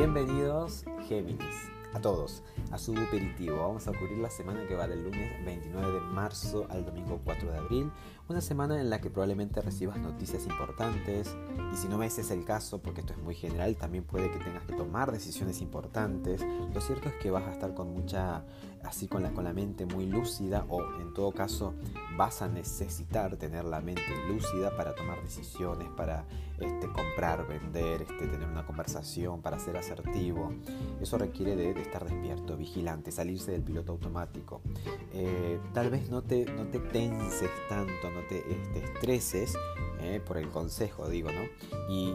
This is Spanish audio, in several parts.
Géminis, a todos, a su aperitivo. Vamos a cubrir la semana que va del lunes 29 de marzo al domingo 4 de abril. Una semana en la que probablemente recibas noticias importantes y si no ese es el caso, porque esto es muy general, también puede que tengas que tomar decisiones importantes. Lo cierto es que vas a estar con mucha, así con la, con la mente muy lúcida o en todo caso vas a necesitar tener la mente lúcida para tomar decisiones, para este, comprar, vender, este, tener una conversación, para ser asertivo. Eso requiere de, estar despierto, vigilante, salirse del piloto automático. Eh, tal vez no te, no te tenses tanto, no te este, estreses eh, por el consejo, digo, ¿no? Y,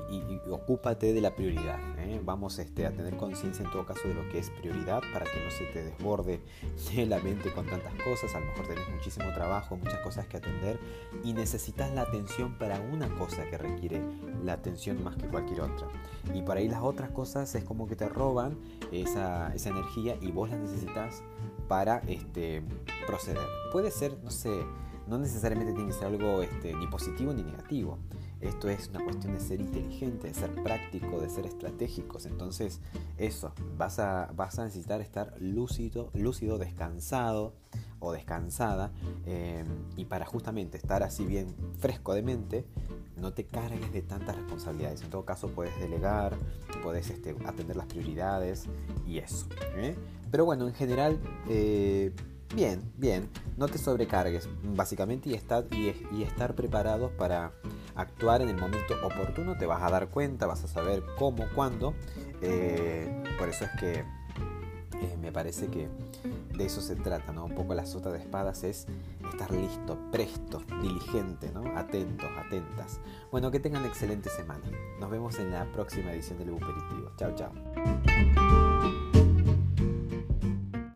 ocúpate de la prioridad. Eh. Vamos a tener conciencia en todo caso de lo que es prioridad para que no se te desborde la mente con tantas cosas. A lo mejor tenés muchísimo trabajo, muchas cosas que atender y necesitas la atención para una cosa que requiere la atención más que cualquier otra. Y por ahí las otras cosas es como que te roban esa, esa energía y vos la necesitas para este, proceder. Puede ser, no sé, no necesariamente tiene que ser algo este, ni positivo ni negativo. Esto es una cuestión de ser inteligente, de ser práctico, de ser estratégicos. Entonces, eso, vas a, vas a necesitar estar lúcido, lúcido, descansado o descansada. Eh, y para justamente estar así bien fresco de mente, no te cargues de tantas responsabilidades. En todo caso, puedes delegar, puedes este, atender las prioridades y eso. ¿eh? Pero bueno, en general, eh, bien, bien. No te sobrecargues, básicamente, y estar, y, estar preparados para actuar en el momento oportuno. Te vas a dar cuenta, vas a saber cómo, cuándo. Eh, por eso es que me parece que de eso se trata, ¿no? Un poco la sota de espadas es estar listo, presto, diligente, ¿no? Atentos, atentas. Bueno, que tengan excelente semana. Nos vemos en la próxima edición del Buperitivo. Chao, chao.